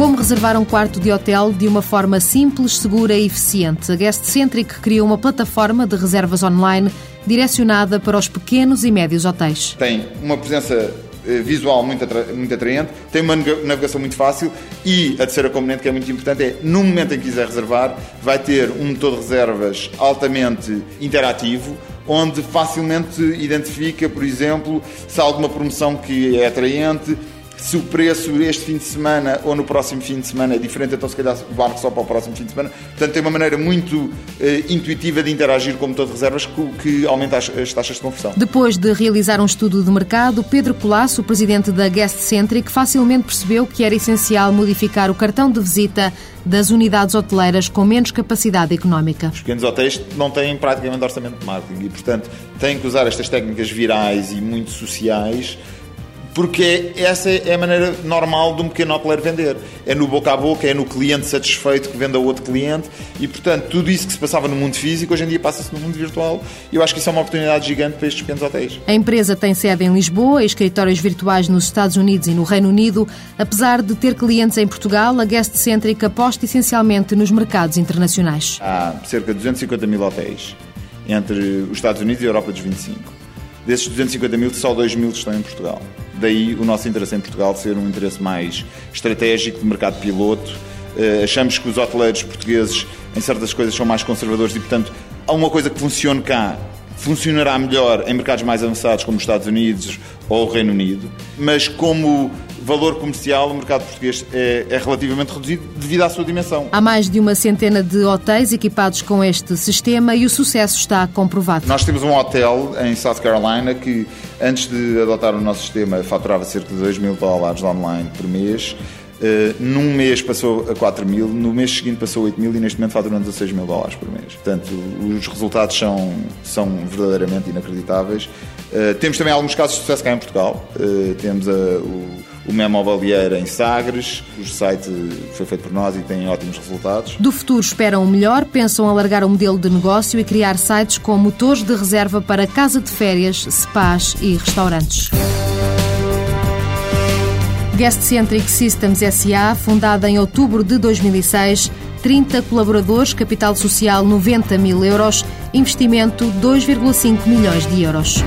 Como reservar um quarto de hotel de uma forma simples, segura e eficiente? A Guest Centric criou uma plataforma de reservas online direcionada para os pequenos e médios hotéis. Tem uma presença eh, visual muito, atra muito atraente, tem uma navegação muito fácil e a terceira componente que é muito importante é, no momento em que quiser reservar, vai ter um motor de reservas altamente interativo, onde facilmente identifica, por exemplo, se há alguma promoção que é atraente, se o preço este fim de semana ou no próximo fim de semana é diferente, então se calhar barco só para o próximo fim de semana. Portanto, tem uma maneira muito eh, intuitiva de interagir com o motor de reservas que, que aumenta as, as, taxas de conversão. Depois de realizar um estudo de mercado, Pedro Colasso, presidente da Guest Centric, facilmente percebeu que era essencial modificar o cartão de visita das unidades hoteleiras com menos capacidade económica. Os pequenos hotéis não têm praticamente orçamento de marketing e, portanto, têm que usar estas técnicas virais e muito sociais porque essa é a maneira normal de um pequeno hoteleiro vender. É no boca a boca, é no cliente satisfeito que vende a outro cliente e, portanto, tudo isso que se passava no mundo físico hoje em dia passa-se no mundo virtual e eu acho que isso é uma oportunidade gigante para estes pequenos hotéis. A empresa tem sede em Lisboa e escritórios virtuais nos Estados Unidos e no Reino Unido. Apesar de ter clientes em Portugal, a Guest Centric aposta essencialmente nos mercados internacionais. Há cerca de 250 mil hotéis entre os Estados Unidos e a Europa dos 25 Desses 250 mil, só 2 mil estão em Portugal. Daí o nosso interesse em Portugal ser um interesse mais estratégico de mercado piloto. Uh, achamos que os hoteleiros portugueses, em certas coisas, são mais conservadores e, portanto, há uma coisa que funcione cá funcionará melhor em mercados mais avançados como os Estados Unidos ou o Reino Unido, mas como valor comercial, o mercado português é, é, relativamente reduzido devido à sua dimensão. Há mais de uma centena de hotéis equipados com este sistema e o sucesso está comprovado. Nós temos um hotel em South Carolina que, antes de adotar o nosso sistema, faturava cerca de 2 mil dólares online por mês Uh, num mês passou a 4 mil, no mês seguinte passou a 8 mil e neste momento faturando 16 mil dólares por mês. Portanto, os resultados são, são verdadeiramente inacreditáveis. Uh, temos também alguns casos de sucesso cá em Portugal. Uh, temos a, o, o Memo Balieira em Sagres, o site foi feito por nós e tem ótimos resultados. Do futuro esperam o melhor, pensam alargar o modelo de negócio e criar sites com motores de reserva para casa de férias, spas e restaurantes. Guest Centric Systems SA, fundada em outubro de 2006, 30 colaboradores, capital social 90 mil euros, investimento 2,5 milhões de euros.